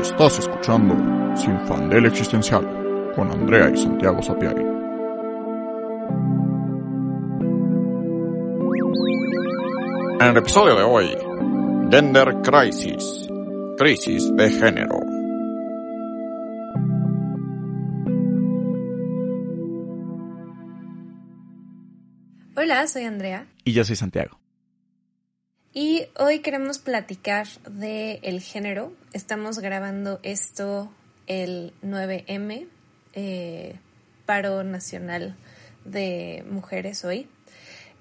Estás escuchando Sin Fandel Existencial con Andrea y Santiago Sapiari. En el episodio de hoy, Gender Crisis, crisis de género. Hola, soy Andrea. Y yo soy Santiago. Y hoy queremos platicar de el género. Estamos grabando esto el 9M, eh, paro nacional de mujeres hoy.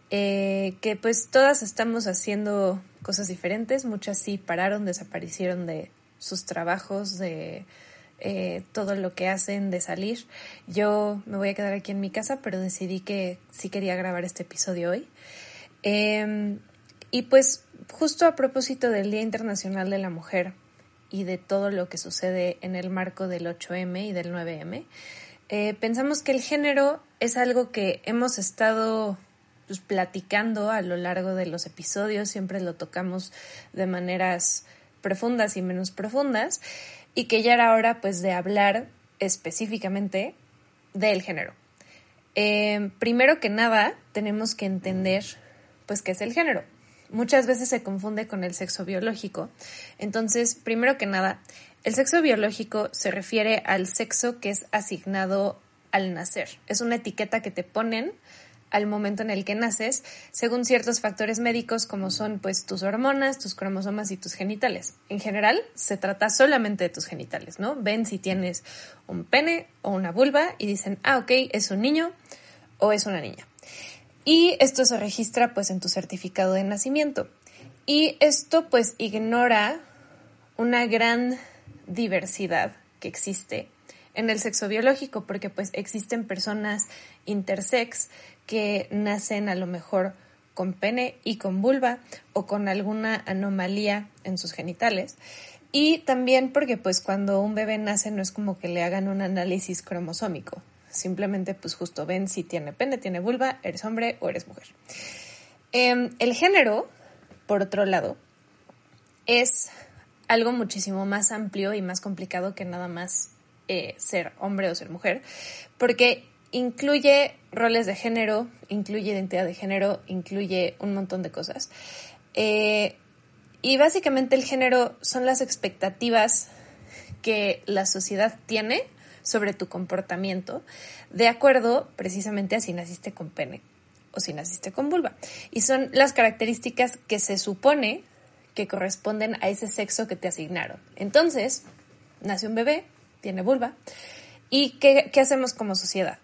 Eh, que pues todas estamos haciendo cosas diferentes, muchas sí pararon, desaparecieron de sus trabajos, de eh, todo lo que hacen, de salir. Yo me voy a quedar aquí en mi casa, pero decidí que sí quería grabar este episodio hoy. Em, y pues justo a propósito del Día Internacional de la Mujer y de todo lo que sucede en el marco del 8M y del 9M, eh, pensamos que el género es algo que hemos estado pues, platicando a lo largo de los episodios, siempre lo tocamos de maneras profundas y menos profundas, y que ya era hora pues de hablar específicamente del género. Eh, primero que nada, tenemos que entender pues qué es el género muchas veces se confunde con el sexo biológico. Entonces, primero que nada, el sexo biológico se refiere al sexo que es asignado al nacer. Es una etiqueta que te ponen al momento en el que naces, según ciertos factores médicos como son pues tus hormonas, tus cromosomas y tus genitales. En general, se trata solamente de tus genitales, ¿no? Ven si tienes un pene o una vulva y dicen, ah, ok, es un niño o es una niña. Y esto se registra pues en tu certificado de nacimiento. Y esto pues ignora una gran diversidad que existe en el sexo biológico, porque pues existen personas intersex que nacen a lo mejor con pene y con vulva o con alguna anomalía en sus genitales. Y también porque pues cuando un bebé nace no es como que le hagan un análisis cromosómico, Simplemente, pues justo ven si tiene pene, tiene vulva, eres hombre o eres mujer. Em, el género, por otro lado, es algo muchísimo más amplio y más complicado que nada más eh, ser hombre o ser mujer, porque incluye roles de género, incluye identidad de género, incluye un montón de cosas. Eh, y básicamente el género son las expectativas que la sociedad tiene sobre tu comportamiento de acuerdo precisamente a si naciste con pene o si naciste con vulva. Y son las características que se supone que corresponden a ese sexo que te asignaron. Entonces, nace un bebé, tiene vulva, ¿y qué, hacemos como sociedad?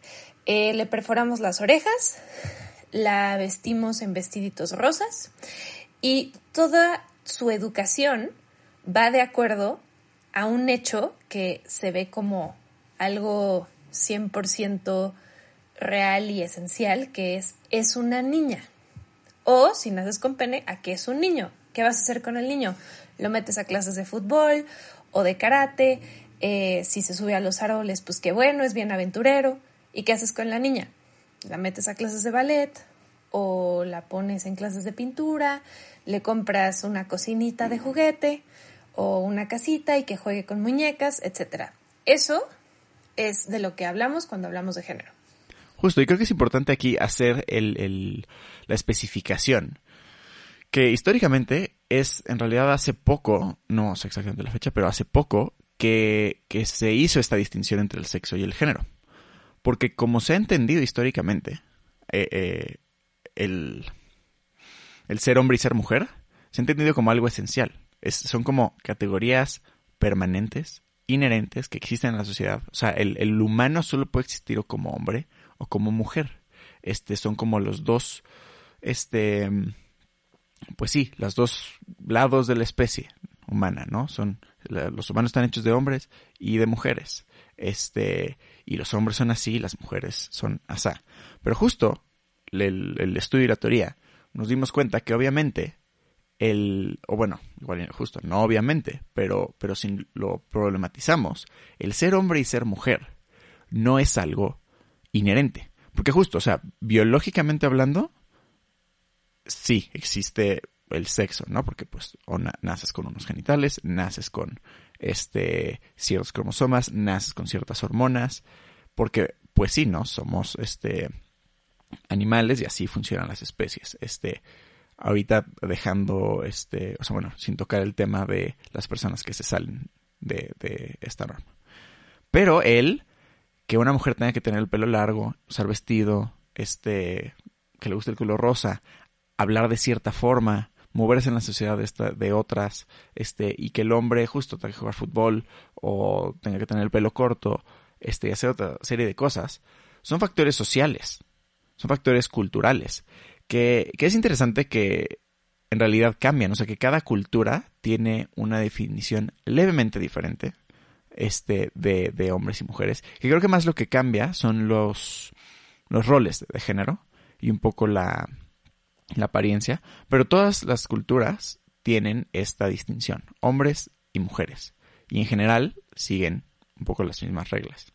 Eh, le perforamos las orejas, la vestimos en vestiditos rosas y toda su educación va de acuerdo a un hecho que se ve como algo 100% real y esencial, que es, es una niña. O si naces con pene, ¿a qué es un niño? ¿Qué vas a hacer con el niño? Lo metes a clases de fútbol o de karate, eh, si se sube a los árboles, pues qué bueno, es bien aventurero. ¿Y qué haces con la niña? La metes a clases de ballet o la pones en clases de pintura, le compras una cocinita de juguete o una casita y que juegue con muñecas, etc. Eso es de lo que hablamos cuando hablamos de género. Justo, y creo que es importante aquí hacer el, la especificación, que históricamente es, en realidad hace poco, no sé exactamente la fecha, pero hace poco que, que se hizo esta distinción entre el sexo y el género. Porque como se ha entendido históricamente, eh, eh, el, el ser hombre y ser mujer se ha entendido como algo esencial. Es, son como categorías permanentes inherentes que existen en la sociedad. O sea, el, humano solo puede existir o como hombre o como mujer. Este, son como los dos, este, pues sí, los dos lados de la especie humana, ¿no? Son, los humanos están hechos de hombres y de mujeres. Este, y los hombres son así, las mujeres son asá. Pero justo el, el estudio y la teoría nos dimos cuenta que obviamente el, o bueno, igual justo, no obviamente, pero, pero si lo problematizamos, el ser hombre y ser mujer no es algo inherente. Porque justo, o sea, biológicamente hablando, sí, existe el sexo, ¿no? Porque pues o naces con unos genitales, naces con este ciertos cromosomas, naces con ciertas hormonas, porque pues sí, ¿no? Somos este animales y así funcionan las especies. Este ahorita dejando este, o sea, bueno, sin tocar el tema de las personas que se salen de, de esta norma. Pero él, que una mujer tenga que tener el pelo largo, usar vestido, este, que le guste el color rosa, hablar de cierta forma, moverse en la sociedad de, esta, de otras, este, y que el hombre justo tenga que jugar fútbol o tenga que tener el pelo corto, este, y hacer otra serie de cosas, son factores sociales, son factores culturales, que, que es interesante que en realidad cambian, o sea que cada cultura tiene una definición levemente diferente este, de, de hombres y mujeres, que creo que más lo que cambia son los, los roles de género y un poco la, la apariencia, pero todas las culturas tienen esta distinción, hombres y mujeres, y en general siguen un poco las mismas reglas.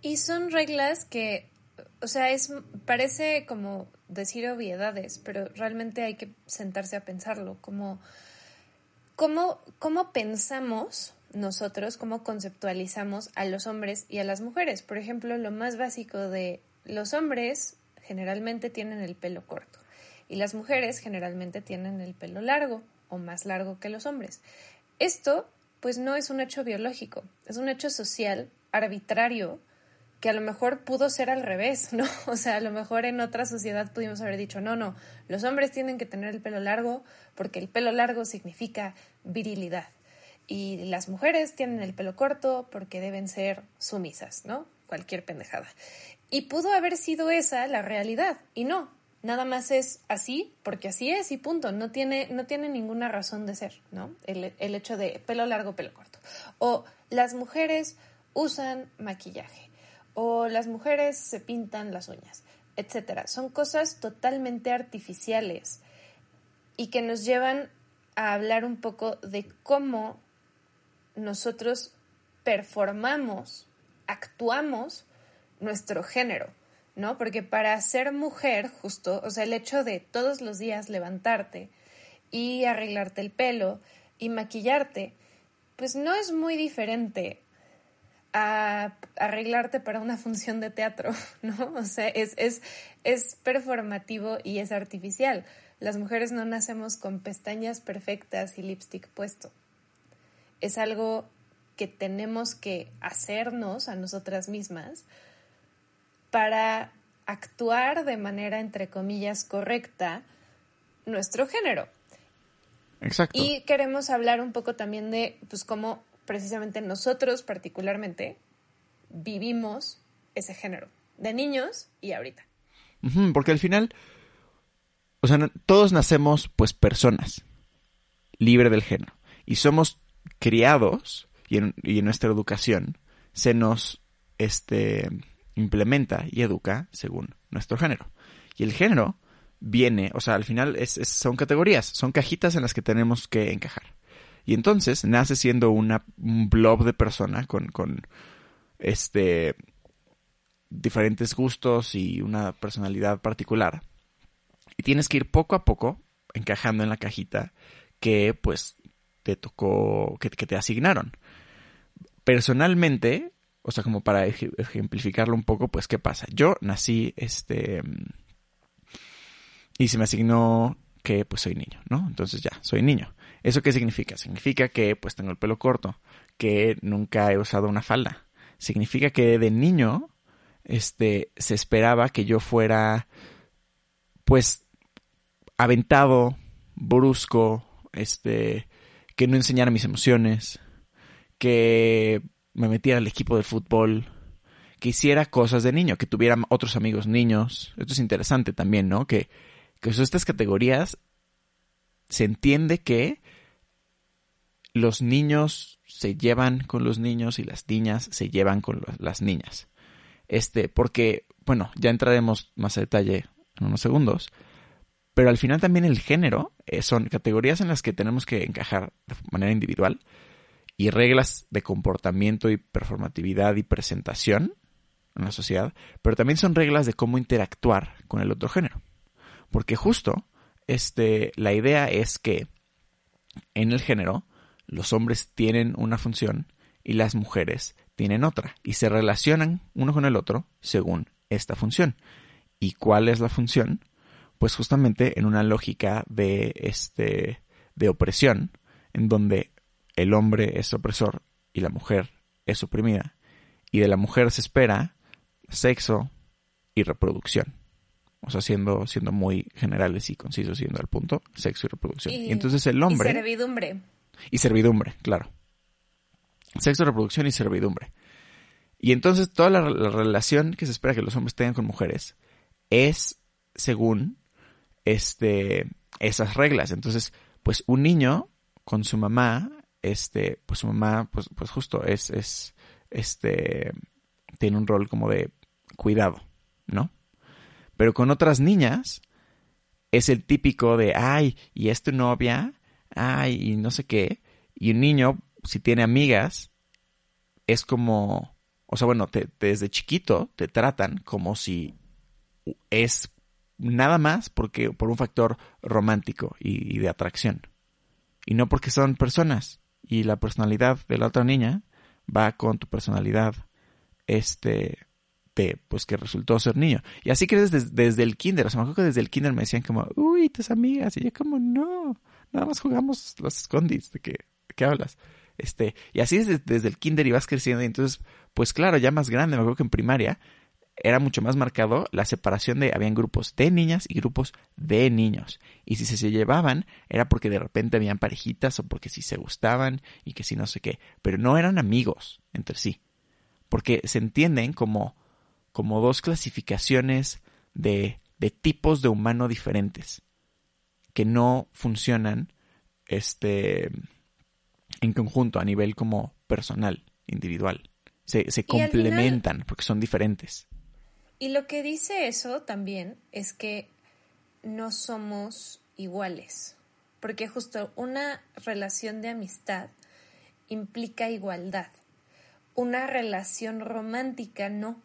Y son reglas que, o sea, es parece como decir obviedades, pero realmente hay que sentarse a pensarlo, como cómo, cómo pensamos nosotros, cómo conceptualizamos a los hombres y a las mujeres. Por ejemplo, lo más básico de los hombres generalmente tienen el pelo corto y las mujeres generalmente tienen el pelo largo o más largo que los hombres. Esto pues no es un hecho biológico, es un hecho social arbitrario que a lo mejor pudo ser al revés, ¿no? O sea, a lo mejor en otra sociedad pudimos haber dicho, no, no, los hombres tienen que tener el pelo largo porque el pelo largo significa virilidad y las mujeres tienen el pelo corto porque deben ser sumisas, ¿no? Cualquier pendejada. Y pudo haber sido esa la realidad, y no, nada más es así, porque así es y punto, no tiene, no tiene ninguna razón de ser, ¿no? El, el hecho de pelo largo, pelo corto. O las mujeres usan maquillaje, o las mujeres se pintan las uñas, etcétera. Son cosas totalmente artificiales y que nos llevan a hablar un poco de cómo nosotros performamos, actuamos nuestro género, ¿no? Porque para ser mujer, justo, o sea, el hecho de todos los días levantarte y arreglarte el pelo y maquillarte, pues no es muy diferente a arreglarte para una función de teatro, ¿no? O sea, es, es, es performativo y es artificial. Las mujeres no nacemos con pestañas perfectas y lipstick puesto. Es algo que tenemos que hacernos a nosotras mismas para actuar de manera, entre comillas, correcta nuestro género. Exacto. Y queremos hablar un poco también de, pues, cómo precisamente nosotros particularmente vivimos ese género, de niños y ahorita. porque al final, o sea, todos nacemos, pues, personas, libre del género. Y somos criados, y en, y en nuestra educación, se nos, este, implementa y educa según nuestro género. Y el género viene, o sea, al final es, son categorías, son cajitas en las que tenemos que encajar. Y entonces nace siendo una, un blob de persona con, con este diferentes gustos y una personalidad particular. Y tienes que ir poco a poco encajando en la cajita que pues te tocó, que, que te asignaron. Personalmente, o sea, como para ejemplificarlo un poco, pues, ¿qué pasa? Yo nací, este, y se me asignó que, pues, soy niño, ¿no? Entonces ya, soy niño. ¿Eso qué significa? Significa que, pues, tengo el pelo corto, que nunca he usado una falda. Significa que de niño, este, se esperaba que yo fuera, pues, aventado, brusco, este, que no enseñara mis emociones, que me metiera al equipo de fútbol, que hiciera cosas de niño, que tuviera otros amigos niños. Esto es interesante también, ¿no? Que, que estas categorías se entiende que los niños se llevan con los niños y las niñas se llevan con las niñas. Este, porque, bueno, ya entraremos más a detalle en unos segundos, pero al final también el género eh, son categorías en las que tenemos que encajar de manera individual y reglas de comportamiento y performatividad y presentación en la sociedad, pero también son reglas de cómo interactuar con el otro género. Porque justo este, la idea es que en el género los hombres tienen una función y las mujeres tienen otra y se relacionan uno con el otro según esta función. ¿Y cuál es la función? Pues justamente en una lógica de este de opresión en donde el hombre es opresor y la mujer es oprimida y de la mujer se espera sexo y reproducción. O sea, siendo, siendo muy generales y concisos, siendo al punto, sexo y reproducción. Y, entonces el hombre... Y servidumbre. Y servidumbre, claro. Sexo, reproducción y servidumbre. Y entonces toda la, relación que se espera que los hombres tengan con mujeres es según este, esas reglas. Entonces, pues un niño con su mamá, este, pues su mamá, pues, pues justo es, es, este, tiene un rol como de cuidado, ¿no? Pero con otras niñas es el típico de, ay, y es tu novia, ay, y no sé qué. Y un niño, si tiene amigas, es como, o sea, bueno, desde chiquito te tratan como si es nada más porque por un factor romántico y, de atracción. Y no porque son personas. Y la personalidad de la otra niña va con tu personalidad, este, pues que resultó ser niño. Y así crees desde, desde el kinder. O sea, me acuerdo que desde el kinder me decían como, uy, tus amigas. Y yo como, no, nada más jugamos los escondis. ¿De qué, qué hablas? Este, y así desde, desde el kinder ibas creciendo. Y entonces, pues claro, ya más grande, me acuerdo que en primaria era mucho más marcado la separación de, habían grupos de niñas y grupos de niños. Y si se, llevaban, era porque de repente habían parejitas o porque si se gustaban y que si no sé qué. Pero no eran amigos entre sí. Porque se entienden como como dos clasificaciones de, de tipos de humano diferentes que no funcionan este en conjunto a nivel como personal, individual. Se, se complementan porque son diferentes. Y lo que dice eso también es que no somos iguales, porque justo una relación de amistad implica igualdad. Una relación romántica no.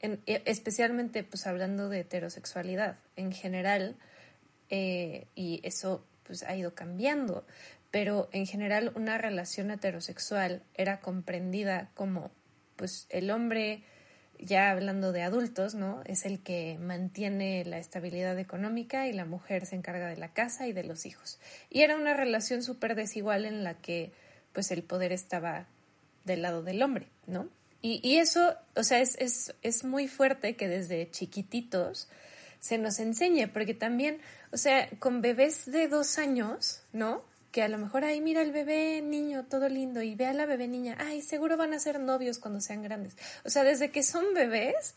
E, especialmente pues hablando de heterosexualidad en general, eh, y eso pues ha ido cambiando, pero en general una relación heterosexual era comprendida como pues el hombre, ya hablando de adultos, ¿no? Es el que mantiene la estabilidad económica y la mujer se encarga de la casa y de los hijos. Y era una relación súper desigual en la que pues el poder estaba del lado del hombre, ¿no? Y, eso, o sea, es, es, es muy fuerte que desde chiquititos se nos enseñe, porque también, o sea, con bebés de dos años, ¿no? Que a lo mejor, ay, mira el bebé niño, todo lindo, y ve a la bebé niña, ay, seguro van a ser novios cuando sean grandes. O sea, desde que son bebés,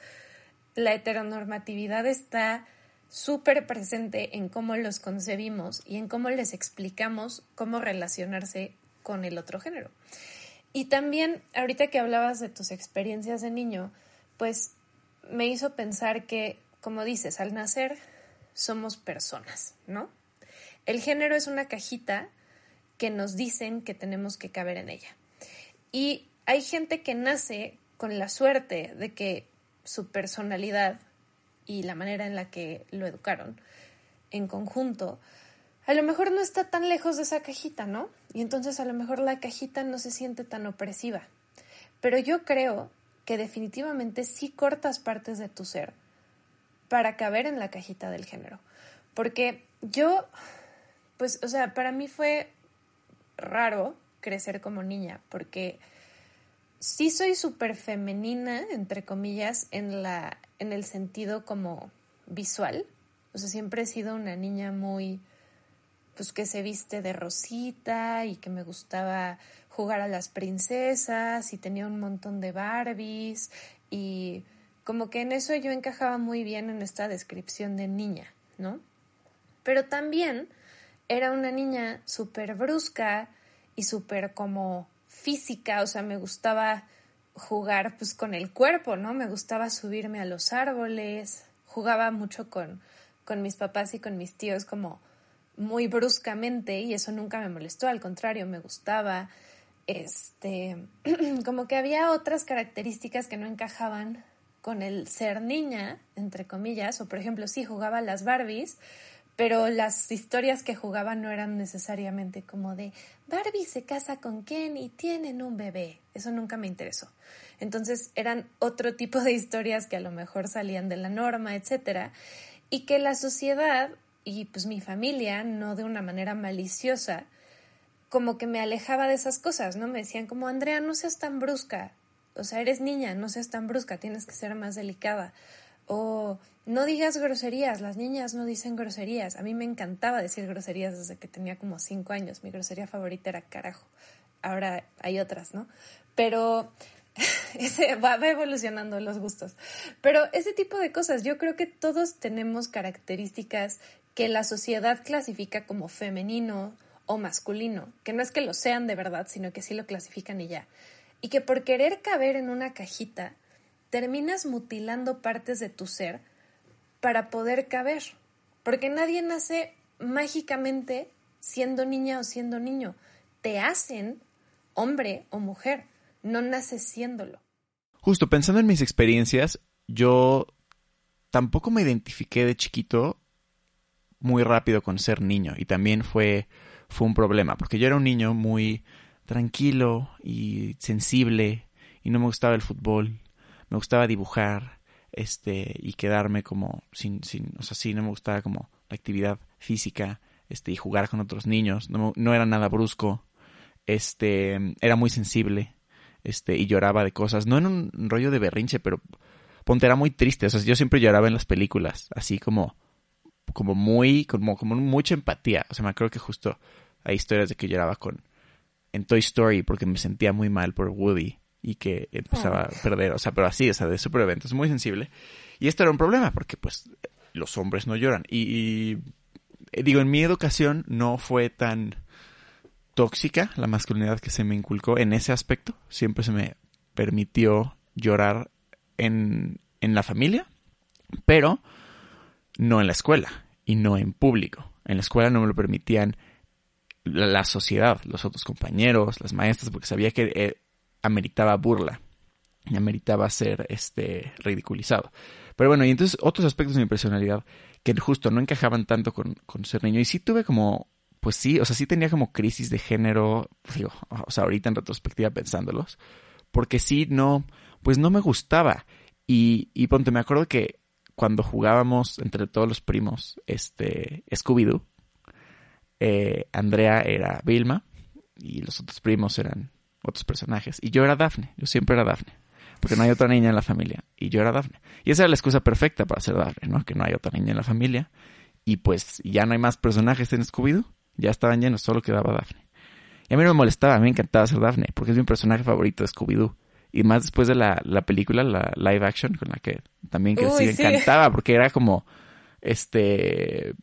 la heteronormatividad está súper presente en cómo los concebimos y en cómo les explicamos cómo relacionarse con el otro género. Y también, ahorita que hablabas de tus experiencias de niño, pues me hizo pensar que, como dices, al nacer somos personas, ¿no? El género es una cajita que nos dicen que tenemos que caber en ella. Y hay gente que nace con la suerte de que su personalidad y la manera en la que lo educaron en conjunto a lo mejor no está tan lejos de esa cajita, ¿no? Y entonces a lo mejor la cajita no se siente tan opresiva. Pero yo creo que definitivamente sí cortas partes de tu ser para caber en la cajita del género. Porque yo, pues, o sea, para mí fue raro crecer como niña, porque sí soy súper femenina, entre comillas, en, la, en el sentido como visual. O sea, siempre he sido una niña muy pues que se viste de rosita y que me gustaba jugar a las princesas y tenía un montón de Barbies y como que en eso yo encajaba muy bien en esta descripción de niña, ¿no? Pero también era una niña súper brusca y súper como física, o sea, me gustaba jugar pues con el cuerpo, ¿no? Me gustaba subirme a los árboles, jugaba mucho con, con mis papás y con mis tíos como muy bruscamente y eso nunca me molestó, al contrario, me gustaba. Este, como que había otras características que no encajaban con el ser niña, entre comillas, o por ejemplo, sí jugaba las Barbies, pero las historias que jugaban no eran necesariamente como de Barbie se casa con Ken y tienen un bebé. Eso nunca me interesó. Entonces eran otro tipo de historias que a lo mejor salían de la norma, etcétera, y que la sociedad y pues mi familia, no de una manera maliciosa, como que me alejaba de esas cosas, ¿no? Me decían como, Andrea, no seas tan brusca, o sea, eres niña, no seas tan brusca, tienes que ser más delicada. O no digas groserías, las niñas no dicen groserías. A mí me encantaba decir groserías desde que tenía como cinco años. Mi grosería favorita era carajo. Ahora hay otras, ¿no? Pero ese va, evolucionando los gustos. Pero ese tipo de cosas, yo creo que todos tenemos características que la sociedad clasifica como femenino o masculino, que no es que lo sean de verdad, sino que sí lo clasifican y ya. Y que por querer caber en una cajita, terminas mutilando partes de tu ser para poder caber. Porque nadie nace mágicamente siendo niña o siendo niño. Te hacen hombre o mujer, no naces siéndolo. Justo pensando en mis experiencias, yo tampoco me identifiqué de chiquito muy rápido con ser niño y también fue, fue un problema porque yo era un niño muy tranquilo y sensible y no me gustaba el fútbol me gustaba dibujar, este, y quedarme como sin, sin, o sea, sí, no me gustaba como la actividad física, este, y jugar con otros niños, no, no era nada brusco, este, era muy sensible, este, y lloraba de cosas, no en un rollo de berrinche, pero ponte, era muy triste, o sea, yo siempre lloraba en las películas, así como, como muy, como, como mucha empatía, o sea, me acuerdo que justo hay historias de que lloraba con, en Toy Story porque me sentía muy mal por Woody y que empezaba a perder, o sea, pero así, o sea, de super eventos, muy sensible. Y esto era un problema porque pues los hombres no lloran. Y, eh, digo, en mi educación no fue tan tóxica la masculinidad que se me inculcó en ese aspecto. Siempre se me permitió llorar en, en la familia, pero no en la escuela y no en público. En la escuela no me lo permitían la, sociedad, los otros compañeros, las maestras, porque sabía que eh, ameritaba burla y ameritaba ser este ridiculizado. Pero bueno, y entonces otros aspectos de mi personalidad que justo no encajaban tanto con, ser niño. Y sí tuve como, pues sí, o sea, sí tenía como crisis de género, digo, o sea, ahorita en retrospectiva pensándolos, porque sí, no, pues no me gustaba. Y, y ponte, me acuerdo que cuando jugábamos entre todos los primos, este, Scooby-Doo, eh, Andrea era Vilma y los otros primos eran otros personajes. Y yo era Daphne, yo siempre era Daphne. Porque no hay otra niña en la familia. Y yo era Daphne. Y esa era la excusa perfecta para ser Daphne, ¿no? Que no hay otra niña en la familia. Y pues ya no hay más personajes en Scooby-Doo. Ya estaban llenos, solo quedaba Daphne. Y a mí no me molestaba, a mí me encantaba ser Daphne, porque es mi personaje favorito de Scooby-Doo. Y más después de la, la, película, la live action, con la que también crecí, me encantaba, porque era como, este,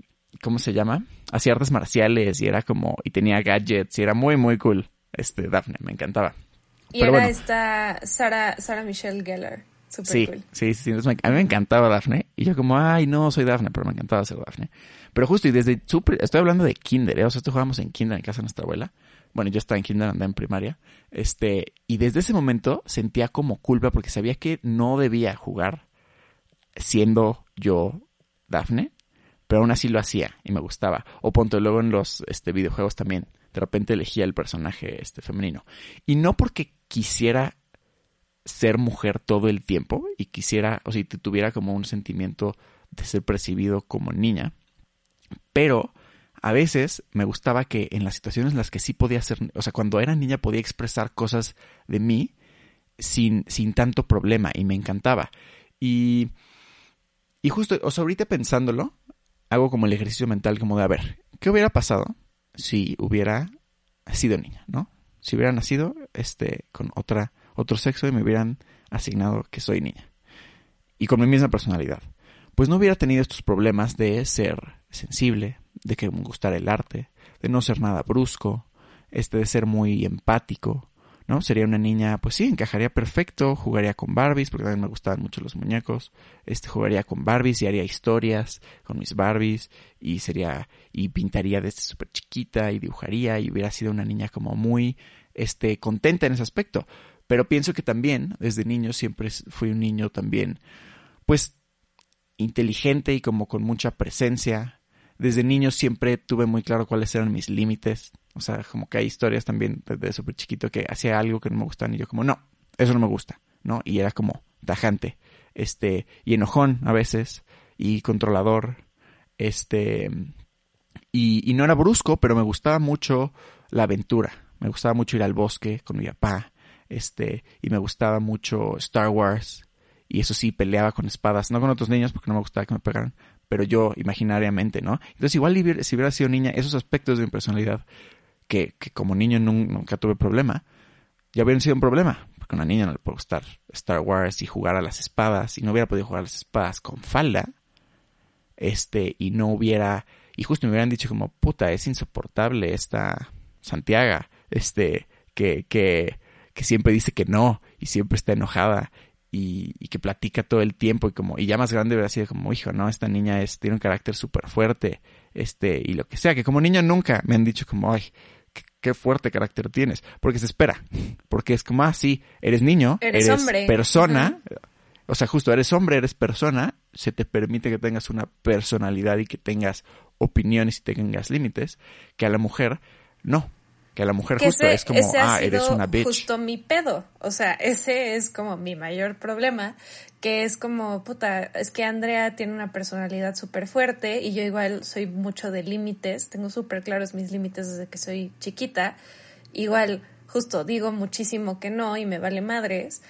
¿cómo se llama? Hacía artes marciales y era como, y tenía gadgets y era muy, muy cool este, Daphne, me encantaba. Y era esta Sara, Michelle Gellar. Super sí, cool. sí, sí, sí. A mí me encantaba Daphne. Y yo como, ay, no, soy Daphne, pero me encantaba ser Daphne. Pero justo, y desde super, estoy hablando de kinder, ¿eh? O sea, esto jugábamos en kinder en casa de nuestra abuela. Bueno, yo estaba en kinder, andaba en primaria. Este, y desde ese momento sentía como culpa porque sabía que no debía jugar siendo yo Daphne, pero aún así lo hacía y me gustaba. O ponte luego en los este, videojuegos también de repente elegía el personaje este femenino. Y no porque quisiera ser mujer todo el tiempo y quisiera, o si tuviera como un sentimiento de ser percibido como niña, pero a veces me gustaba que en las situaciones en las que sí podía ser, o sea, cuando era niña podía expresar cosas de mí sin, sin tanto problema y me encantaba. Y, y justo, o sea, ahorita pensándolo, hago como el ejercicio mental como de, a ver, ¿qué hubiera pasado si hubiera sido niña, ¿no? Si hubiera nacido este, con otra, otro sexo y me hubieran asignado que soy niña. Y con mi misma personalidad. Pues no hubiera tenido estos problemas de ser sensible, de que me gustara el arte, de no ser nada brusco, este de ser muy empático, ¿no? Sería una niña, pues sí, encajaría perfecto, jugaría con Barbies, porque también me gustaban mucho los muñecos, este, jugaría con Barbies y haría historias con mis Barbies, y sería, y pintaría desde súper chiquita, y dibujaría, y hubiera sido una niña como muy, este, contenta en ese aspecto. Pero pienso que también, desde niño, siempre fui un niño también, pues, inteligente y como con mucha presencia, desde niño siempre tuve muy claro cuáles eran mis límites. O sea, como que hay historias también desde súper chiquito que hacía algo que no me gustaba y yo como, no, eso no me gusta, ¿no? Y era como tajante, este, y enojón a veces, y controlador, este, y, y no era brusco, pero me gustaba mucho la aventura. Me gustaba mucho ir al bosque con mi papá, este, y me gustaba mucho Star Wars, y eso sí, peleaba con espadas, no con otros niños porque no me gustaba que me pegaran, pero yo imaginariamente, ¿no? Entonces igual si hubiera sido niña, esos aspectos de mi personalidad que, como niño nunca tuve problema, ya hubieran sido un problema, porque una niña no le puede gustar Star Wars y jugar a las espadas, y no hubiera podido jugar a las espadas con falda, este, y no hubiera, y justo me hubieran dicho como, puta, es insoportable esta Santiago, este, que, que, que siempre dice que no, y siempre está enojada, y, que platica todo el tiempo y como y ya más grande hubiera sido como hijo no esta niña tiene un carácter súper fuerte este y lo que sea que como niño nunca me han dicho como ay qué, fuerte carácter tienes. Porque se espera. Porque es como ah sí eres niño eres, persona. O sea justo eres hombre eres persona. Se te permite que tengas una personalidad y que tengas opiniones y tengas límites que a la mujer no que a la mujer justo es como, ah, eres una bitch. justo mi pedo. O sea, ese es como mi mayor problema, que es como, puta, es que Andrea tiene una personalidad súper fuerte y yo igual soy mucho de límites, tengo súper claros mis límites desde que soy chiquita. Igual, justo digo muchísimo que no y me vale madres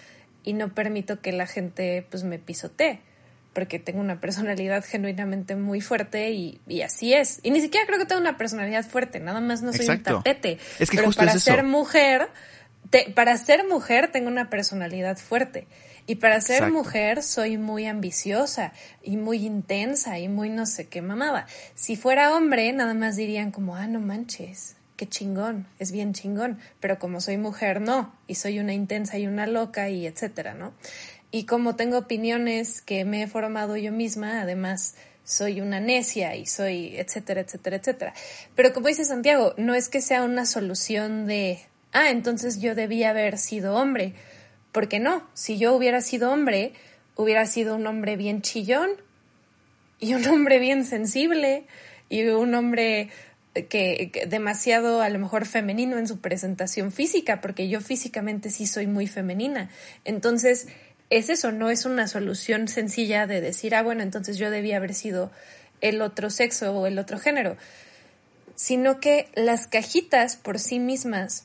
y no permito que la gente pues me pisotee porque tengo una personalidad genuinamente muy fuerte y, así es. Y ni siquiera creo que tenga una personalidad fuerte, nada más no soy un tapete. Es que Pero justo para es ser mujer, para ser mujer tengo una personalidad fuerte. Y para ser mujer soy muy ambiciosa y muy intensa y muy no sé qué mamada. Si fuera hombre, nada más dirían como, ah, no manches, qué chingón, es bien chingón. Pero como soy mujer, no. Y soy una intensa y una loca y etcétera, ¿no? Y como tengo opiniones que me he formado yo misma, además soy una necia y soy etcétera, etcétera, etcétera. Pero como dice Santiago, no es que sea una solución de, ah, entonces yo debía haber sido hombre. Porque no, si yo hubiera sido hombre, hubiera sido un hombre bien chillón y un hombre bien sensible y un hombre que, demasiado a lo mejor femenino en su presentación física, porque yo físicamente sí soy muy femenina. Entonces, es eso, no es una solución sencilla de decir, ah, bueno, entonces yo debía haber sido el otro sexo o el otro género, sino que las cajitas por sí mismas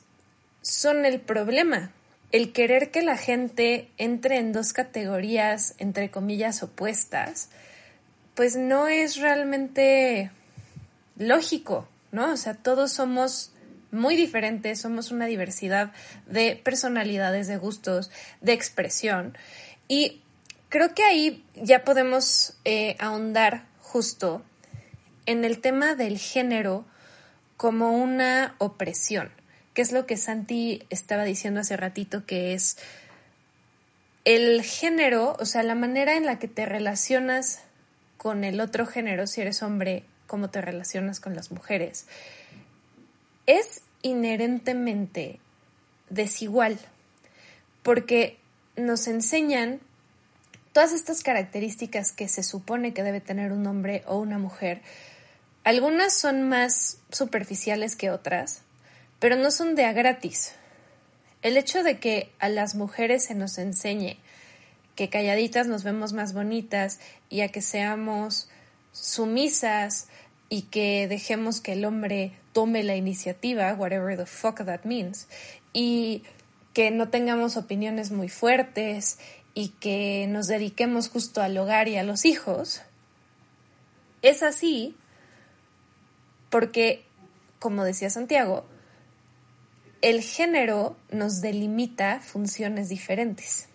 son el problema. El querer que la gente entre en dos categorías, entre comillas, opuestas, pues no es realmente lógico, ¿no? O sea, todos somos muy diferentes, somos una diversidad de personalidades, de gustos, de expresión. Y creo que ahí ya podemos eh, ahondar justo en el tema del género como una opresión, que es lo que Santi estaba diciendo hace ratito, que es el género, o sea, la manera en la que te relacionas con el otro género, si eres hombre, cómo te relacionas con las mujeres, es inherentemente desigual, porque nos enseñan todas estas características que se supone que debe tener un hombre o una mujer. Algunas son más superficiales que otras, pero no son de a gratis. El hecho de que a las mujeres se nos enseñe que calladitas nos vemos más bonitas y a que seamos sumisas y que dejemos que el hombre tome la iniciativa, whatever the fuck that means, y que no tengamos opiniones muy fuertes y que nos dediquemos justo al hogar y a los hijos, es así porque, como decía Santiago, el género nos delimita funciones diferentes.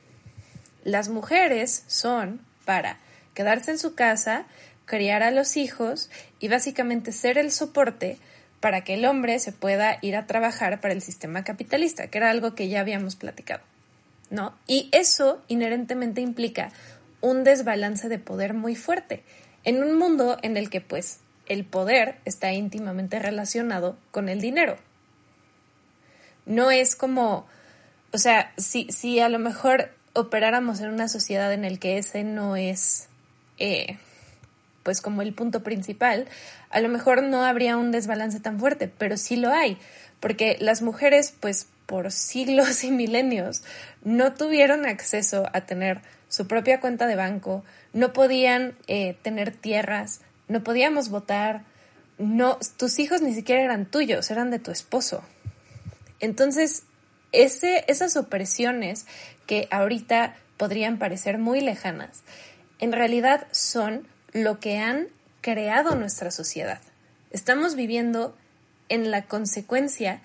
Las mujeres son para quedarse en su casa, criar a los hijos y básicamente ser el soporte para que el hombre se pueda ir a trabajar para el sistema capitalista, que era algo que ya habíamos platicado. ¿No? Y eso inherentemente implica un desbalance de poder muy fuerte en un mundo en el que pues el poder está íntimamente relacionado con el dinero. No es como, o sea, si, si a lo mejor operáramos en una sociedad en el que ese no es eh, pues como el punto principal, a lo mejor no habría un desbalance tan fuerte, pero sí lo hay, porque las mujeres pues por siglos y milenios no tuvieron acceso a tener su propia cuenta de banco, no podían eh, tener tierras, no podíamos votar, no, tus hijos ni siquiera eran tuyos, eran de tu esposo. Entonces, ese, esas opresiones que ahorita podrían parecer muy lejanas, en realidad son lo que han creado nuestra sociedad. Estamos viviendo en la consecuencia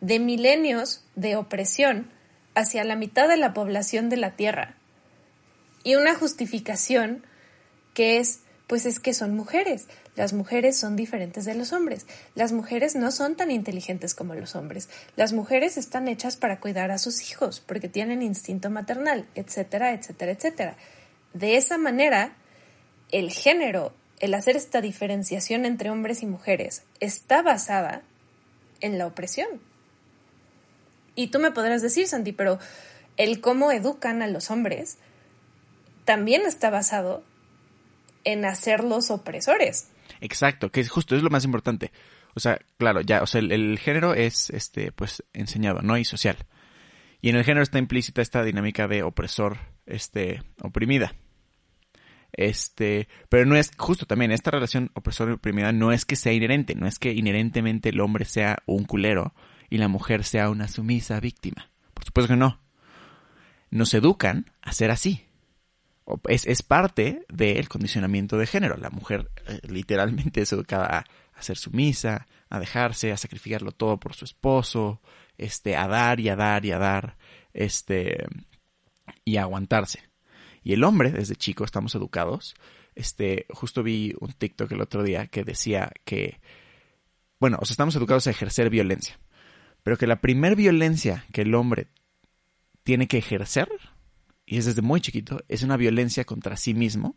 de milenios de opresión hacia la mitad de la población de la Tierra. Y una justificación que es, pues es que son mujeres. Las mujeres son diferentes de los hombres. Las mujeres no son tan inteligentes como los hombres. Las mujeres están hechas para cuidar a sus hijos porque tienen instinto maternal, etcétera, etcétera, etcétera. De esa manera, el género, el hacer esta diferenciación entre hombres y mujeres, está basada en la opresión. Y tú me podrás decir, Santi, pero el cómo educan a los hombres también está basado en hacerlos opresores. Exacto, que es justo, es lo más importante. O sea, claro, ya, o sea, el, género es, este, pues, enseñado, ¿no? Y social. Y en el género está implícita esta dinámica de opresor, este, oprimida. Este, pero no es justo también esta relación opresor oprimida no es que sea inherente, no es que inherentemente el hombre sea un culero y la mujer sea una sumisa víctima. Por supuesto que no. Nos educan a ser así. Es, es parte del condicionamiento de género. La mujer eh, literalmente es educada a, ser sumisa, a dejarse, a sacrificarlo todo por su esposo, este, a dar y a dar y a dar, este, y a aguantarse. Y el hombre, desde chico, estamos educados. Este, justo vi un TikTok el otro día que decía que, bueno, o sea, estamos educados a ejercer violencia pero que la primer violencia que el hombre tiene que ejercer, y es desde muy chiquito, es una violencia contra sí mismo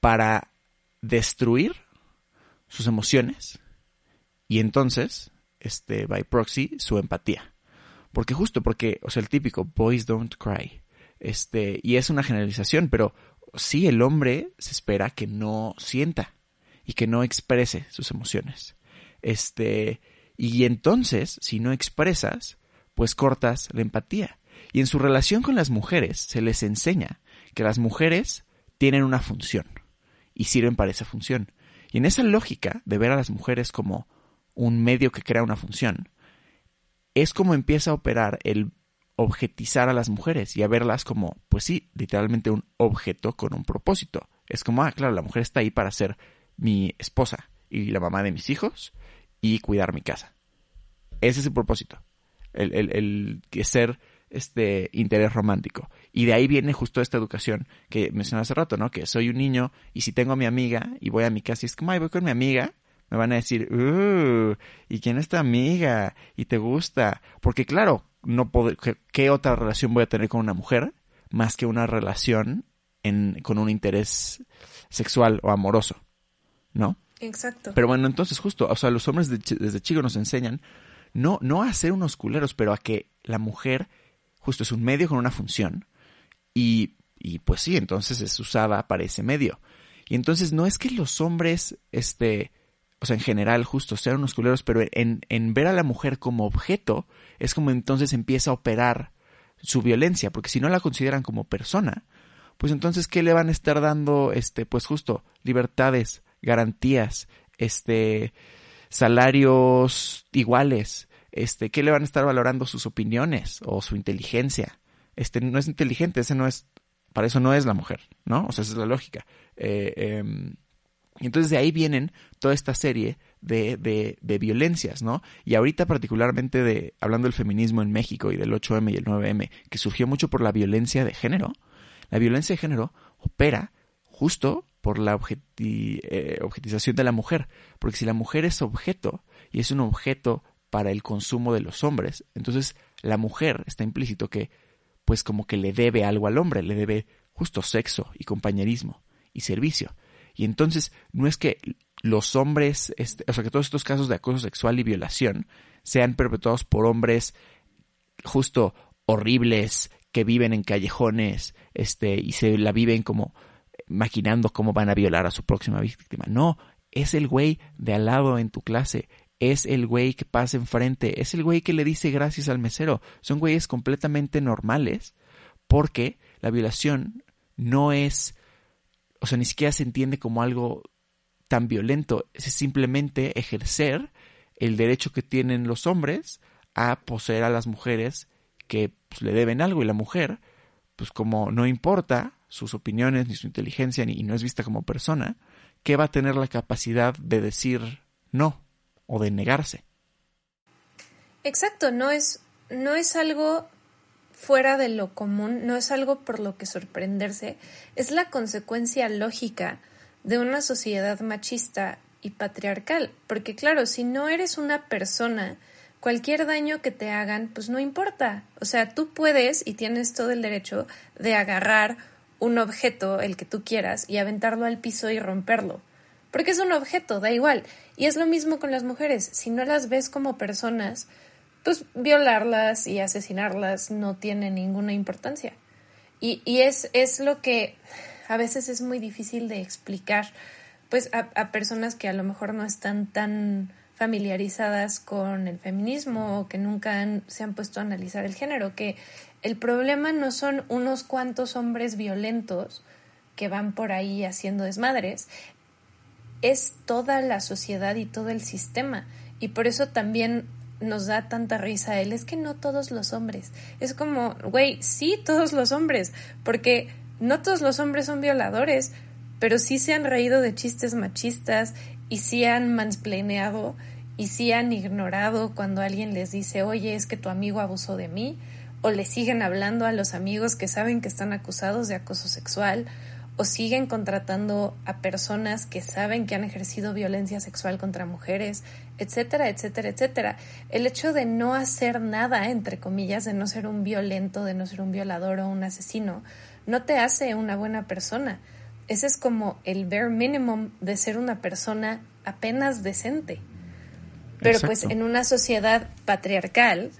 para destruir sus emociones y entonces, este, by proxy, su empatía. Porque justo porque, o sea, el típico boys don't cry, este, y es una generalización, pero sí el hombre se espera que no sienta y que no exprese sus emociones. Este, y entonces, si no expresas, pues cortas la empatía. Y en su relación con las mujeres se les enseña que las mujeres tienen una función y sirven para esa función. Y en esa lógica de ver a las mujeres como un medio que crea una función, es como empieza a operar el objetizar a las mujeres y a verlas como, pues sí, literalmente un objeto con un propósito. Es como, ah, claro, la mujer está ahí para ser mi esposa y la mamá de mis hijos y cuidar mi casa. Ese es el propósito. El, el, el ser este interés romántico. Y de ahí viene justo esta educación que mencioné hace rato, ¿no? Que soy un niño y si tengo a mi amiga y voy a mi casa y es como, ay, voy con mi amiga, me van a decir, uh, ¿y quién es tu amiga? ¿Y te gusta? Porque claro, no puedo, ¿qué, otra relación voy a tener con una mujer más que una relación en, con un interés sexual o amoroso? ¿No? Exacto. Pero bueno, entonces justo, o sea, los hombres desde chicos nos enseñan no, no a ser unos culeros, pero a que la mujer justo es un medio con una función y, y pues sí, entonces es usada para ese medio. Y entonces no es que los hombres, este, o sea, en general justo sean unos culeros, pero en, en ver a la mujer como objeto es como entonces empieza a operar su violencia, porque si no la consideran como persona, pues entonces ¿qué le van a estar dando, este, pues justo libertades, garantías, este, salarios iguales, este, ¿qué le van a estar valorando sus opiniones o su inteligencia? Este, no es inteligente, ese no es, para eso no es la mujer, ¿no? O sea, esa es la lógica. Eh, em, entonces de ahí vienen toda esta serie de, de, de, violencias, ¿no? Y ahorita particularmente de, hablando del feminismo en México y del 8M y el 9M, que surgió mucho por la violencia de género, la violencia de género opera justo por la eh, objetización de la mujer. Porque si la mujer es objeto y es un objeto para el consumo de los hombres, entonces la mujer está implícito que pues como que le debe algo al hombre, le debe justo sexo y compañerismo y servicio. Y entonces no es que los hombres, este, o sea, que todos estos casos de acoso sexual y violación sean perpetuados por hombres justo horribles que viven en callejones, este, y se la viven como maquinando cómo van a violar a su próxima víctima. No, es el güey de al lado en tu clase, es el güey que pasa enfrente, es el güey que le dice gracias al mesero. Son güeyes completamente normales porque la violación no es, o sea, ni siquiera se entiende como algo tan violento, es simplemente ejercer el derecho que tienen los hombres a poseer a las mujeres que pues, le deben algo y la mujer, pues como no importa sus opiniones ni su inteligencia ni no es vista como persona, que va a tener la capacidad de decir no o de negarse. Exacto, no es, no es algo fuera de lo común, no es algo por lo que sorprenderse, es la consecuencia lógica de una sociedad machista y patriarcal. Porque claro, si no eres una persona, cualquier daño que te hagan, pues no importa. O sea, tú puedes y tienes todo el derecho de agarrar un objeto, el que tú quieras, y aventarlo al piso y romperlo. Porque es un objeto, da igual. Y es lo mismo con las mujeres. Si no las ves como personas, pues violarlas y asesinarlas no tiene ninguna importancia. Y, y es, es lo que a veces es muy difícil de explicar pues a, personas que a lo mejor no están tan familiarizadas con el feminismo o que nunca se han puesto a analizar el género, que el problema no son unos cuantos hombres violentos que van por ahí haciendo desmadres, es toda la sociedad y todo el sistema. Y por eso también nos da tanta risa él, es que no todos los hombres. Es como, güey, sí, todos los hombres, porque no todos los hombres son violadores, pero sí se han reído de chistes machistas y sí han mansplaneado y sí han ignorado cuando alguien les dice, oye, es que tu amigo abusó de mí, o le siguen hablando a los amigos que saben que están acusados de acoso sexual, o siguen contratando a personas que saben que han ejercido violencia sexual contra mujeres, etcétera, etcétera, etcétera. El hecho de no hacer nada, entre comillas, de no ser un violento, de no ser un violador o un asesino, no te hace una buena persona. Ese es como el bare minimum de ser una persona apenas decente. Pero pues en una sociedad patriarcal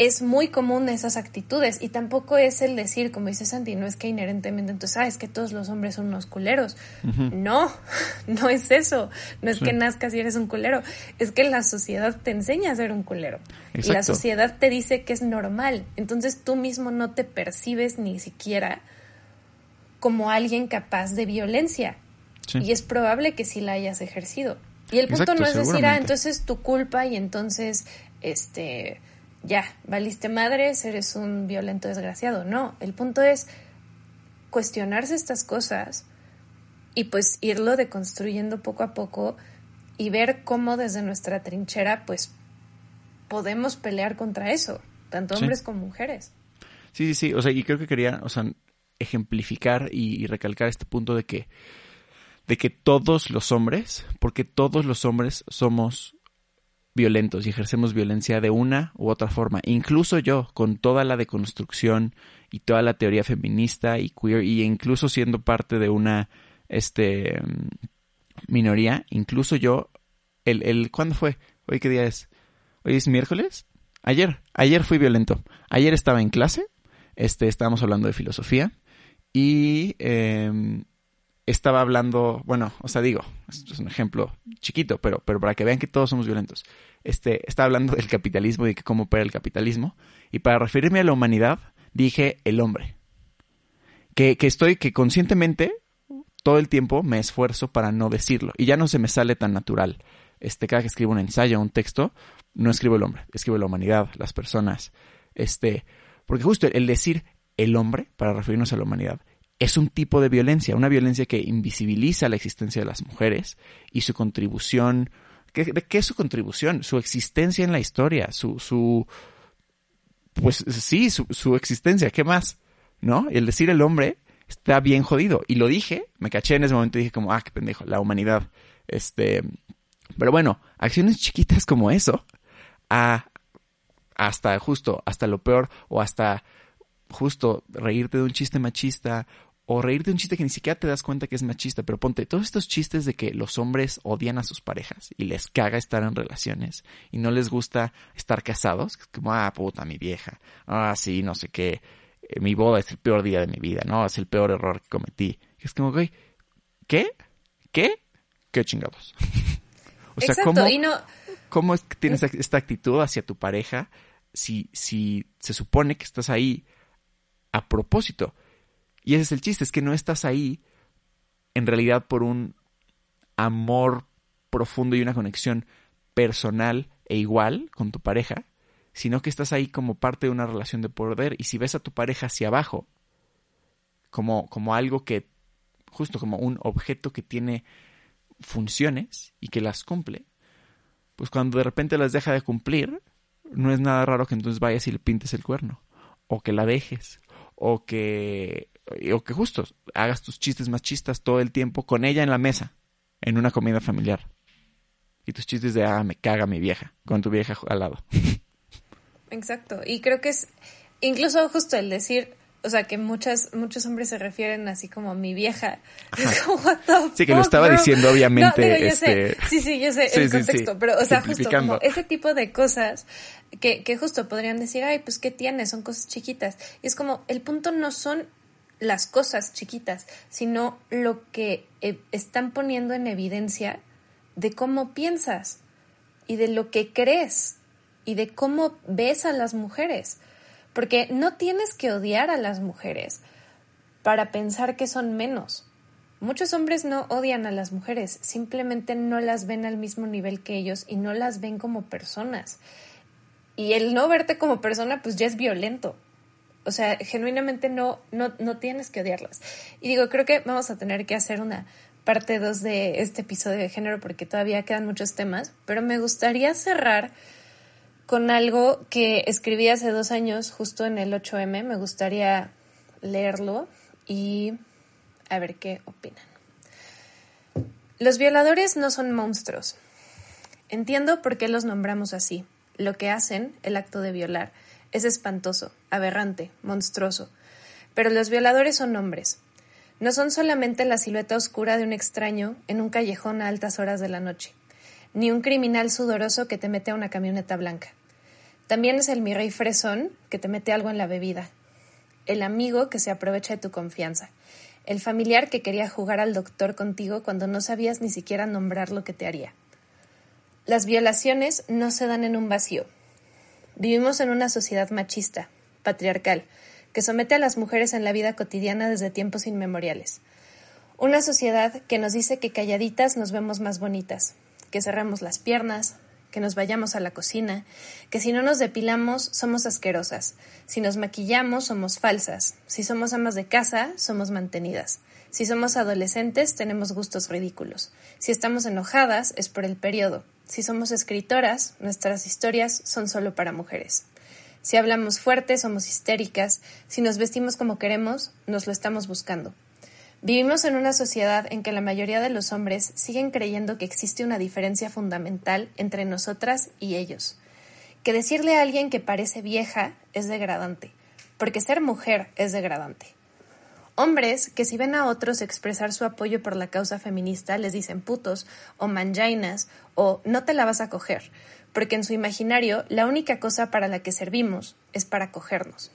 es muy común esas actitudes y tampoco es el decir, como dice Santi, no es que inherentemente entonces, ah, es que todos los hombres son unos culeros. No, no es eso. No es que nazcas y eres un culero. Es que la sociedad te enseña a ser un culero. Y la sociedad te dice que es normal. Entonces tú mismo no te percibes ni siquiera como alguien capaz de violencia. Y es probable que sí la hayas ejercido. Y el punto no es decir, ah, entonces tu culpa y entonces, este, ya, valiste madres, eres un violento desgraciado. No, el punto es cuestionarse estas cosas y pues irlo deconstruyendo poco a poco y ver cómo desde nuestra trinchera pues podemos pelear contra eso, tanto hombres como mujeres. Sí, sí, sí, o sea, y creo que quería, o sea, ejemplificar y, recalcar este punto de que de que todos los hombres, porque todos los hombres somos violentos y ejercemos violencia de una u otra forma. Incluso yo, con toda la deconstrucción y toda la teoría feminista y queer, y incluso siendo parte de una este minoría, incluso yo, el, el ¿cuándo fue? ¿Hoy qué día es? ¿Hoy es miércoles? Ayer, ayer fui violento. Ayer estaba en clase, este, estábamos hablando de filosofía, y em, estaba hablando, bueno, o sea, digo, esto es un ejemplo chiquito, pero, pero para que vean que todos somos violentos. Este, estaba hablando del capitalismo y de cómo opera el capitalismo. Y para referirme a la humanidad, dije el hombre. Que, que estoy, que conscientemente, todo el tiempo me esfuerzo para no decirlo. Y ya no se me sale tan natural. Este, cada que escribo un ensayo, un texto, no escribo el hombre, escribo la humanidad, las personas. Este, porque justo el decir el hombre, para referirnos a la humanidad, es un tipo de violencia, una violencia que invisibiliza la existencia de las mujeres y su contribución. ¿Qué, qué es su contribución? Su existencia en la historia, su, su pues sí, su, su existencia, ¿qué más? ¿No? El decir el hombre está bien jodido. Y lo dije, me caché en ese momento y dije como, ah, qué pendejo, la humanidad. Este, pero bueno, acciones chiquitas como eso, a, hasta justo, hasta lo peor, o hasta justo reírte de un chiste machista o reírte de un chiste que ni siquiera te das cuenta que es machista, pero ponte todos estos chistes de que los hombres odian a sus parejas y les caga estar en relaciones y no les gusta estar casados, como, ah, puta, mi vieja, ah, sí, no sé qué. mi boda es el peor día de mi vida, ¿no? Es el peor error que cometí. es como, güey, ¿qué? ¿Qué? ¿Qué chingados? o sea, ¿cómo, ¿cómo es que tienes esta actitud hacia tu pareja si, si se supone que estás ahí a propósito? Y ese es el chiste, es que no estás ahí en realidad por un amor profundo y una conexión personal e igual con tu pareja, sino que estás ahí como parte de una relación de poder. Y si ves a tu pareja hacia abajo, como, como algo que, justo como un objeto que tiene funciones y que las cumple, pues cuando de repente las deja de cumplir, no es nada raro que entonces vayas y le pintes el cuerno, o que la dejes, o que, o que justo hagas tus chistes más chistas todo el tiempo con ella en la mesa, en una comida familiar. Y tus chistes de, ah, me caga mi vieja, con tu vieja al lado. Exacto. Y creo que es incluso justo el decir, o sea, que muchas, muchos hombres se refieren así como a mi vieja. sí, que lo estaba diciendo obviamente. este... Sí, sí, yo sé el contexto, pero, o sea, justo como ese tipo de cosas que, que justo podrían decir, ay, pues, ¿qué tiene? Son cosas chiquitas. Y es como, el punto no son las cosas chiquitas, sino lo que eh, están poniendo en evidencia de cómo piensas y de lo que crees y de cómo ves a las mujeres. Porque no tienes que odiar a las mujeres para pensar que son menos. Muchos hombres no odian a las mujeres, simplemente no las ven al mismo nivel que ellos y no las ven como personas. Y el no verte como persona, pues ya es violento. O sea, genuinamente no, no, no tienes que odiarlas. Y digo, creo que vamos a tener que hacer una parte 2 de este episodio de género porque todavía quedan muchos temas, pero me gustaría cerrar con algo que escribí hace dos años, justo en el 8M. Me gustaría leerlo y a ver qué opinan. Los violadores no son monstruos. Entiendo por qué los nombramos así. Lo que hacen, el acto de violar, es espantoso, aberrante, monstruoso. Pero los violadores son hombres. No son solamente la silueta oscura de un extraño en un callejón a altas horas de la noche, ni un criminal sudoroso que te mete a una camioneta blanca. También es el mi rey fresón que te mete algo en la bebida, el amigo que se aprovecha de tu confianza, el familiar que quería jugar al doctor contigo cuando no sabías ni siquiera nombrar lo que te haría. Las violaciones no se dan en un vacío. Vivimos en una sociedad machista, patriarcal, que somete a las mujeres en la vida cotidiana desde tiempos inmemoriales. Una sociedad que nos dice que calladitas nos vemos más bonitas, que cerremos las piernas, que nos vayamos a la cocina, que si no nos depilamos somos asquerosas, si nos maquillamos somos falsas, si somos amas de casa somos mantenidas, si somos adolescentes tenemos gustos ridículos, si estamos enojadas es por el periodo, si somos escritoras nuestras historias son solo para mujeres. Si hablamos fuerte, somos histéricas. Si nos vestimos como queremos, nos lo estamos buscando. Vivimos en una sociedad en que la mayoría de los hombres siguen creyendo que existe una diferencia fundamental entre nosotras y ellos, que decirle a alguien que parece vieja es degradante, porque ser mujer es degradante. Hombres que si ven a otros expresar su apoyo por la causa feminista les dicen putos o manjainas o no te la vas a coger, porque en su imaginario la única cosa para la que servimos es para cogernos.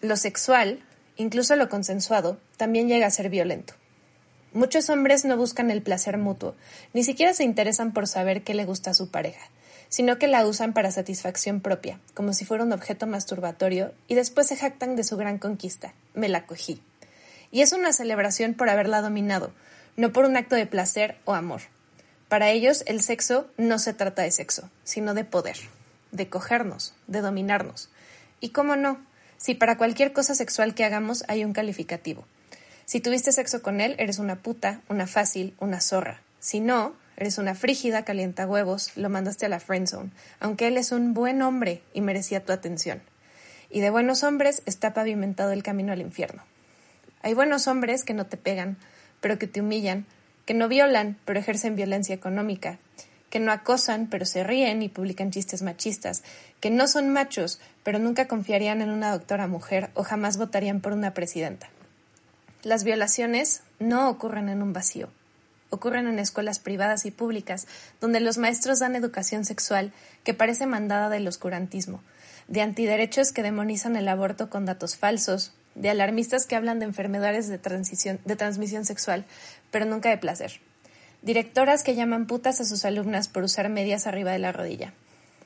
Lo sexual, incluso lo consensuado, también llega a ser violento. Muchos hombres no buscan el placer mutuo, ni siquiera se interesan por saber qué le gusta a su pareja, sino que la usan para satisfacción propia, como si fuera un objeto masturbatorio, y después se jactan de su gran conquista, me la cogí. Y es una celebración por haberla dominado, no por un acto de placer o amor. Para ellos el sexo no se trata de sexo, sino de poder, de cogernos, de dominarnos. Y cómo no, si para cualquier cosa sexual que hagamos hay un calificativo. Si tuviste sexo con él, eres una puta, una fácil, una zorra. Si no, eres una frígida, calienta huevos, lo mandaste a la friendzone, aunque él es un buen hombre y merecía tu atención. Y de buenos hombres está pavimentado el camino al infierno. Hay buenos hombres que no te pegan, pero que te humillan, que no violan, pero ejercen violencia económica, que no acosan, pero se ríen y publican chistes machistas, que no son machos, pero nunca confiarían en una doctora mujer o jamás votarían por una presidenta. Las violaciones no ocurren en un vacío, ocurren en escuelas privadas y públicas, donde los maestros dan educación sexual que parece mandada del oscurantismo, de antiderechos que demonizan el aborto con datos falsos, de alarmistas que hablan de enfermedades de, de transmisión sexual, pero nunca de placer. Directoras que llaman putas a sus alumnas por usar medias arriba de la rodilla.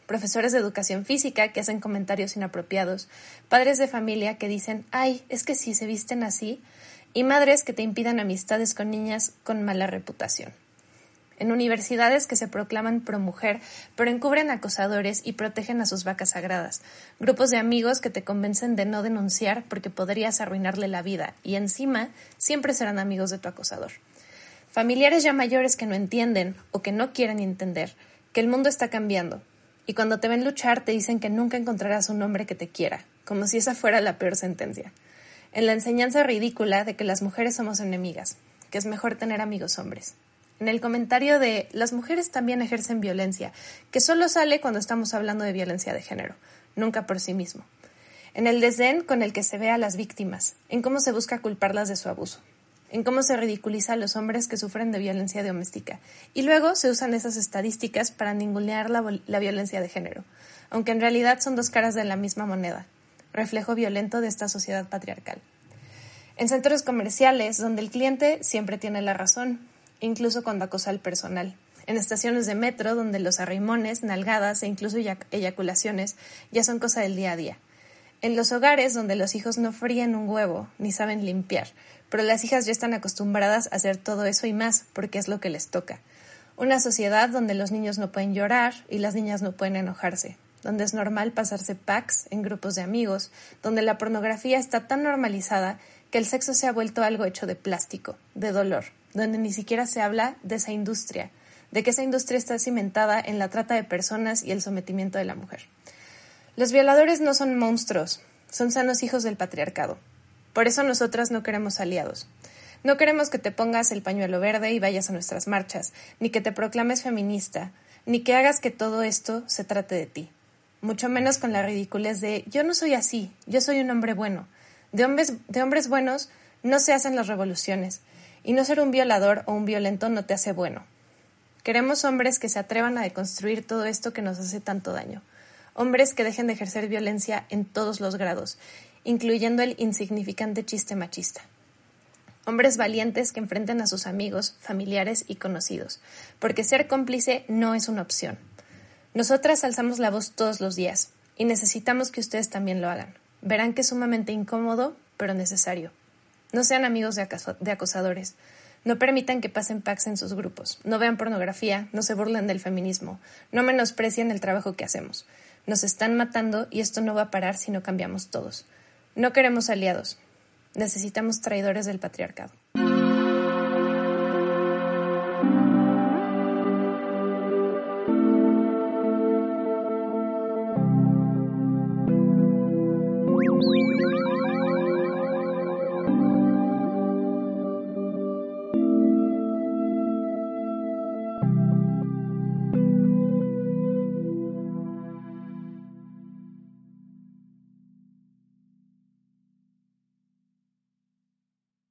Profesores de educación física que hacen comentarios inapropiados. Padres de familia que dicen, ay, es que si se visten así. Y madres que te impidan amistades con niñas con mala reputación en universidades que se proclaman pro mujer, pero encubren acosadores y protegen a sus vacas sagradas, grupos de amigos que te convencen de no denunciar porque podrías arruinarle la vida y encima siempre serán amigos de tu acosador. Familiares ya mayores que no entienden o que no quieren entender que el mundo está cambiando y cuando te ven luchar te dicen que nunca encontrarás un hombre que te quiera, como si esa fuera la peor sentencia. En la enseñanza ridícula de que las mujeres somos enemigas, que es mejor tener amigos hombres en el comentario de las mujeres también ejercen violencia, que solo sale cuando estamos hablando de violencia de género, nunca por sí mismo. En el desdén con el que se ve a las víctimas, en cómo se busca culparlas de su abuso, en cómo se ridiculiza a los hombres que sufren de violencia doméstica, y luego se usan esas estadísticas para ningunear la, la violencia de género, aunque en realidad son dos caras de la misma moneda, reflejo violento de esta sociedad patriarcal. En centros comerciales, donde el cliente siempre tiene la razón, incluso cuando acosa al personal. En estaciones de metro, donde los arrimones, nalgadas e incluso eyaculaciones ya son cosa del día a día. En los hogares donde los hijos no fríen un huevo ni saben limpiar, pero las hijas ya están acostumbradas a hacer todo eso y más porque es lo que les toca. Una sociedad donde los niños no pueden llorar y las niñas no pueden enojarse, donde es normal pasarse packs en grupos de amigos, donde la pornografía está tan normalizada que el sexo se ha vuelto algo hecho de plástico, de dolor, donde ni siquiera se habla de esa industria, de que esa industria está cimentada en la trata de personas y el sometimiento de la mujer. Los violadores no son monstruos, son sanos hijos del patriarcado. Por eso nosotras no queremos aliados. No queremos que te pongas el pañuelo verde y vayas a nuestras marchas, ni que te proclames feminista, ni que hagas que todo esto se trate de ti. Mucho menos con la ridiculez de yo no soy así, yo soy un hombre bueno. De hombres, de hombres buenos no se hacen las revoluciones, y no ser un violador o un violento no te hace bueno. Queremos hombres que se atrevan a deconstruir todo esto que nos hace tanto daño. Hombres que dejen de ejercer violencia en todos los grados, incluyendo el insignificante chiste machista. Hombres valientes que enfrenten a sus amigos, familiares y conocidos, porque ser cómplice no es una opción. Nosotras alzamos la voz todos los días y necesitamos que ustedes también lo hagan. Verán que es sumamente incómodo, pero necesario. No sean amigos de, acosadores. No permitan que pasen packs en sus grupos. No vean pornografía. No se burlen del feminismo. No menosprecien el trabajo que hacemos. Nos están matando y esto no va a parar si no cambiamos todos. No queremos aliados. Necesitamos traidores del patriarcado.